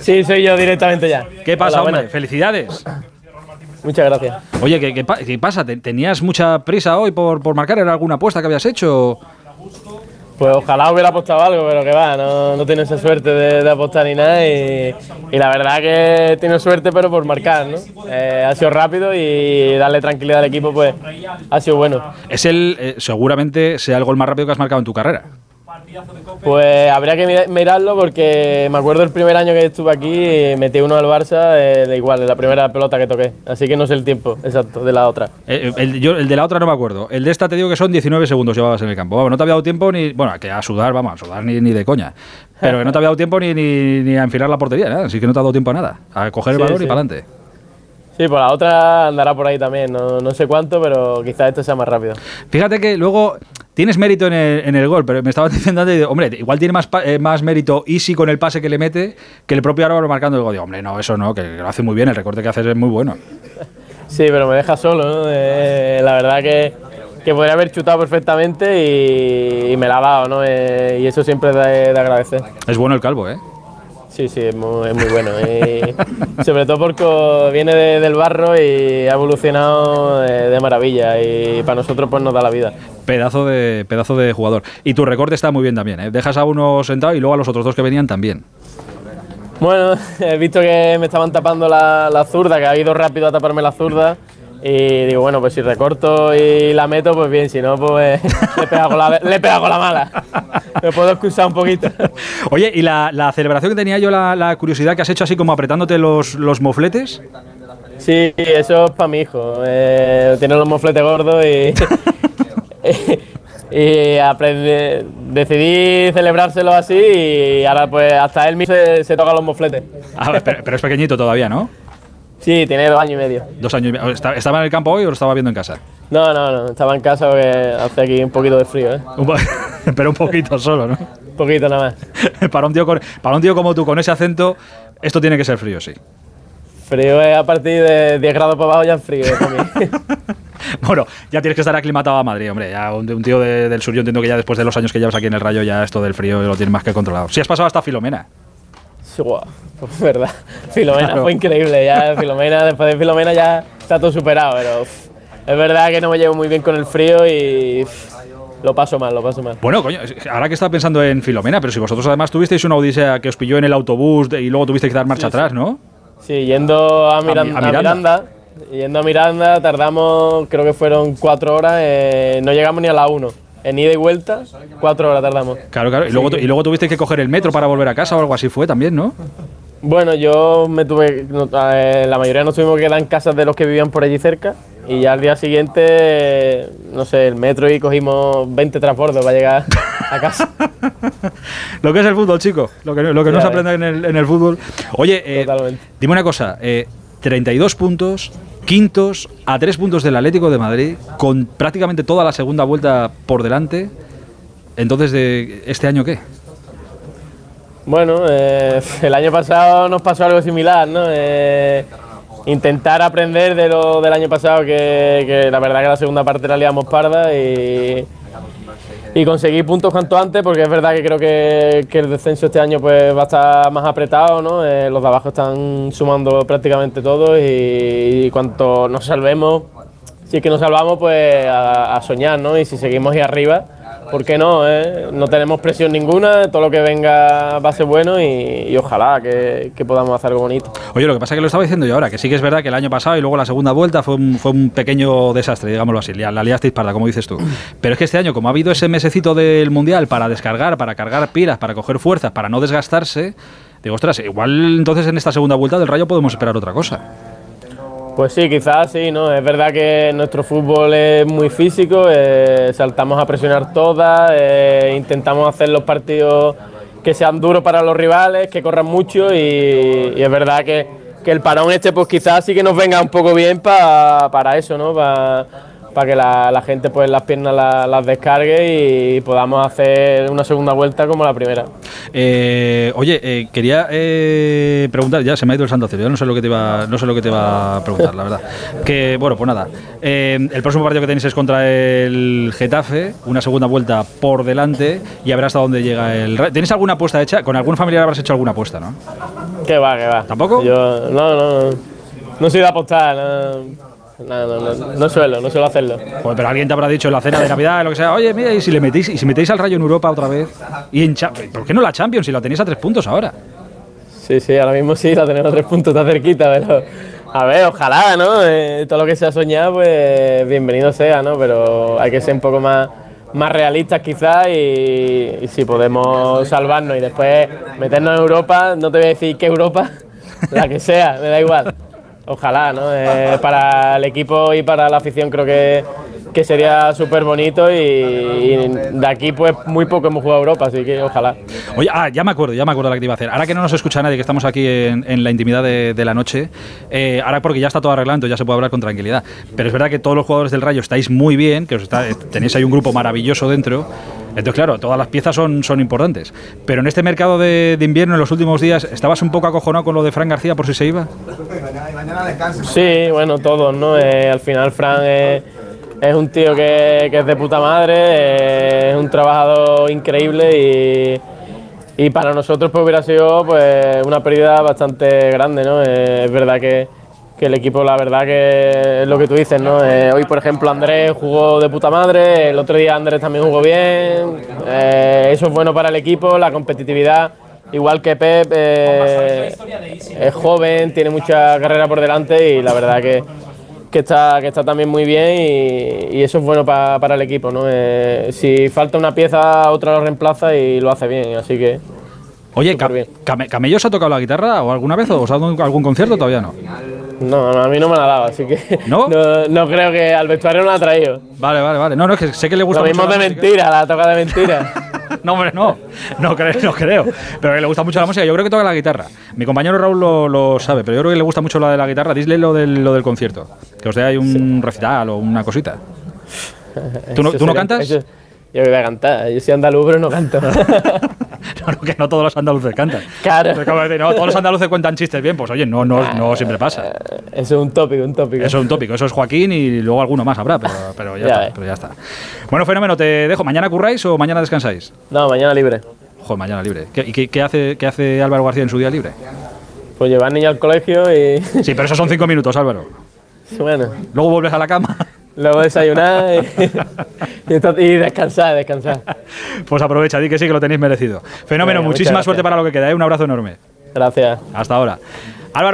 Sí, soy yo directamente ya. ¿Qué pasa, Hola, hombre? buenas. Felicidades. Muchas gracias. Oye, ¿qué, qué pa- qué pasa? ¿Te- ¿Tenías mucha prisa hoy por, por marcar? ¿Era alguna apuesta que habías hecho? Pues ojalá hubiera apostado algo, pero que va, no, no tiene esa suerte de, de apostar ni nada. Y, y la verdad que he tenido suerte, pero por marcar, ¿no? Eh, ha sido rápido y darle tranquilidad al equipo, pues ha sido bueno. Es el, eh, seguramente sea el gol más rápido que has marcado en tu carrera. Pues habría que mira- mirarlo porque me acuerdo el primer año que estuve aquí, eh, metí uno al Barça, eh, de igual, de la primera pelota que toqué. Así que no sé el tiempo exacto de la otra. Eh, el, yo- el de la otra no me acuerdo. El de esta te digo que son 19 segundos llevabas en el campo. Vamos, no te había dado tiempo ni. Bueno, que a sudar, vamos, a sudar ni, ni de coña. Pero que no te había dado tiempo ni, ni, ni a enfilar la portería, nada. Así que no te ha dado tiempo a nada. A coger el Sí, balón sí. y para adelante. Sí, pues la otra andará por ahí también, no, no sé cuánto, pero quizás este sea más rápido. Fíjate que luego tienes mérito en el, en el gol, pero me estaba diciendo antes, digo, hombre, igual tiene más, eh, más mérito Easy con el pase que le mete que el propio Álvaro marcando el gol. Digo, hombre, no, eso no, que, que lo hace muy bien, el recorte que hace es muy bueno. Sí, pero me deja solo, ¿no? Eh, la verdad que, que podría haber chutado perfectamente y, y me la ha dado, ¿no? Eh, y eso siempre es de, de agradecer. Es bueno el calvo, ¿eh? Sí, sí, es muy, es muy bueno. Y sobre todo porque viene de- del barro y ha evolucionado de, de maravilla y para nosotros pues nos da la vida. Pedazo de, pedazo de jugador. Y tu recorte está muy bien también, ¿eh? Dejas a uno sentado y luego a los otros dos que venían también. Bueno, he visto que me estaban tapando la, la zurda, que ha ido rápido a taparme la zurda. Y digo, bueno, pues si recorto y la meto, pues bien, si no, pues le pego la, le pego la mala. Me puedo excusar un poquito. Oye, y la, la celebración que tenía yo, la, la curiosidad que has hecho así como apretándote los, los mofletes. Sí, eso es para mi hijo. Eh, tiene los mofletes gordos y. y aprende- decidí celebrárselo así y ahora pues hasta él mismo se, se toca los mofletes. Ah, pero, pero es pequeñito todavía, ¿no? Sí, tiene dos años y medio. Dos años y medio. ¿Está- ¿Estaba en el campo hoy o lo estaba viendo en casa? No, no, no, estaba en casa porque hace aquí un poquito de frío, ¿eh? Pero un poquito solo, ¿no? Un poquito nada más. para, un tío con- para un tío como tú, con ese acento, esto tiene que ser frío, sí. Frío es a partir de 10 grados para abajo ya es frío para mí. Bueno, ya tienes que estar aclimatado a Madrid, hombre. Ya un, un tío de- del sur, yo entiendo que ya después de los años que llevas aquí en el Rayo, ya esto del frío lo tienes más que controlado. Si has pasado hasta Filomena. Sí, guau, pues verdad. Filomena Claro. fue increíble. Ya Filomena, después de Filomena ya está todo superado, pero es verdad que no me llevo muy bien con el frío y lo paso mal, lo paso mal. Bueno, coño, ahora que estaba pensando en Filomena, pero si vosotros además tuvisteis una odisea que os pilló en el autobús y luego tuvisteis que dar marcha atrás, ¿no? Sí, yendo a, Miran- Mi- a a Miranda. Miranda. Yendo a Miranda tardamos, creo que fueron cuatro horas, eh, no llegamos ni a la 1. En ida y vuelta, cuatro horas tardamos. Claro, claro. Y luego, y luego tuvisteis que coger el metro para volver a casa o algo así fue también, ¿no? Bueno, yo me tuve, no, eh, la mayoría nos tuvimos que quedar en casas de los que vivían por allí cerca y ya al día siguiente, no sé, el metro y cogimos 20 transbordos para llegar a casa. Lo que es el fútbol, chico. Lo que, lo que no se aprende en el, en el fútbol. Oye, eh, dime una cosa. eh, 32 puntos, quintos a 3 puntos del Atlético de Madrid, con prácticamente toda la segunda vuelta por delante. Entonces, de ¿este año qué? Bueno, eh, el año pasado nos pasó algo similar, ¿no? Eh, intentar aprender de lo del año pasado, que, la verdad que la segunda parte la liamos parda y, y conseguir puntos cuanto antes, porque es verdad que creo que, que el descenso este año pues va a estar más apretado, ¿no? Eh, los de abajo están sumando prácticamente todos y, y cuanto nos salvemos, si es que nos salvamos, pues a, a soñar, ¿no? Y si seguimos ahí arriba, ¿por qué no? eh? No tenemos presión ninguna, todo lo que venga va a ser bueno y, ojalá que, que podamos hacer algo bonito. Oye, lo que pasa es que lo estaba diciendo yo ahora, que sí que es verdad que el año pasado y luego la segunda vuelta fue un, fue un pequeño desastre, digámoslo así, la, la liasteis parda, como dices tú. Pero es que este año, como ha habido ese mesecito del Mundial para descargar, para cargar pilas, para coger fuerzas, para no desgastarse, digo, ostras, igual entonces en esta segunda vuelta del Rayo podemos esperar otra cosa. Pues sí, quizás sí, ¿no? Es verdad que nuestro fútbol es muy físico, eh, saltamos a presionar todas, eh, intentamos hacer los partidos que sean duros para los rivales, que corran mucho y, es verdad que, que el parón este pues quizás sí que nos venga un poco bien pa- para eso, ¿no? Para que la, la gente pues las piernas la- las descargue y podamos hacer una segunda vuelta como la primera. Eh, oye, eh, quería eh, preguntar, ya se me ha ido el santo cielo, no sé lo que te iba, no sé lo que te iba a preguntar, la verdad. Que bueno, pues nada. El próximo partido que tenéis es contra el Getafe, una segunda vuelta por delante y a ver hasta dónde llega el. ¿Tenéis alguna apuesta hecha? Con algún familiar habrás hecho alguna apuesta, ¿no? Que va, que va. ¿Tampoco? Yo no, no, no, no soy de apostar, no. No, no, no, no suelo, no suelo hacerlo. Joder, pero alguien te habrá dicho en la cena de Navidad, lo que sea, oye, mira, y si le metéis, y si metéis al Rayo en Europa otra vez, y en Cha- ¿por qué no la Champions si la tenéis a tres puntos ahora? Sí, sí, ahora mismo sí, la tenemos a tres puntos, está cerquita, pero a ver, ojalá, ¿no? Eh, todo lo que se ha soñado, pues bienvenido sea, ¿no? Pero hay que ser un poco más, más realistas quizás y, y si podemos salvarnos y después meternos en Europa, no te voy a decir qué Europa, la que sea, me da igual. Ojalá, ¿no? Eh, para el equipo y para la afición creo que, que sería súper bonito y, y de aquí pues muy poco hemos jugado a Europa, así que ojalá. Oye, ah, ya me acuerdo, ya me acuerdo la que te iba a hacer. Ahora que no nos escucha nadie, que estamos aquí en, en la intimidad de, de la noche, eh, ahora porque ya está todo arreglado, entonces ya se puede hablar con tranquilidad. Pero es verdad que todos los jugadores del Rayo estáis muy bien, que os está- eh, tenéis ahí un grupo maravilloso dentro. Entonces, claro, todas las piezas son, son importantes. Pero en este mercado de, de invierno, en los últimos días, ¿estabas un poco acojonado con lo de Fran García por si se iba? Sí, bueno, todos, ¿no? Eh, al final Fran es un tío que, que es de puta madre, es un trabajador increíble y, y para nosotros pues hubiera sido pues una pérdida bastante grande, ¿no? Eh, es verdad que, que el equipo, la verdad que es lo que tú dices, ¿no? Eh, hoy, por ejemplo, Andrés jugó de puta madre, el otro día Andrés también jugó bien, eh, eso es bueno para el equipo, la competitividad. Igual que Pep, es joven, tiene mucha carrera por delante y la verdad que, que, está, que está también muy bien y, y eso es bueno pa- para el equipo. ¿no? Eh, si falta una pieza, otra lo reemplaza y lo hace bien. Así que Oye, ¿Camello se ha tocado la guitarra o alguna vez? ¿O os ha dado algún concierto? Todavía no. no, no, a mí no me la ha dado, así que ¿No? no, no creo que al vestuario no la ha traído. Vale, vale, vale. No, no, es que sé que le gusta Lo mismo mucho de la mentira, la toca de mentira. No, hombre, no. No creo, no creo. Pero que le gusta mucho la música. Yo creo que toca la guitarra. Mi compañero Raúl lo, lo sabe, pero yo creo que le gusta mucho la de la guitarra. Disle lo del, lo del concierto. Que os dé ahí un recital o una cosita. ¿Tú no, tú no cantas? eso- yo voy a cantar, yo soy andaluz pero no canto. No, no, que no todos los andaluces cantan. Claro. No, todos los andaluces cuentan chistes bien. Pues oye, no, no, no siempre pasa. Eso es un tópico, un tópico. Eso es un tópico. Eso es Joaquín y luego alguno más habrá, pero, pero, ya, Ya está, pero ya está. Bueno, fenómeno, te dejo. ¿Mañana curráis o mañana descansáis? No, mañana libre. Joder, mañana libre. ¿Qué, ¿Y qué, qué hace, qué hace Álvaro García en su día libre? Pues llevar niño al colegio y Sí, pero esos son cinco minutos, Álvaro. Bueno, Luego vuelves a la cama. luego desayunar y, y y descansar, descansar. Pues aprovecha, di que sí, que lo tenéis merecido. Fenómeno, muchísima suerte para lo que queda. ¿eh? Un abrazo enorme. Gracias. Hasta ahora. Álvaro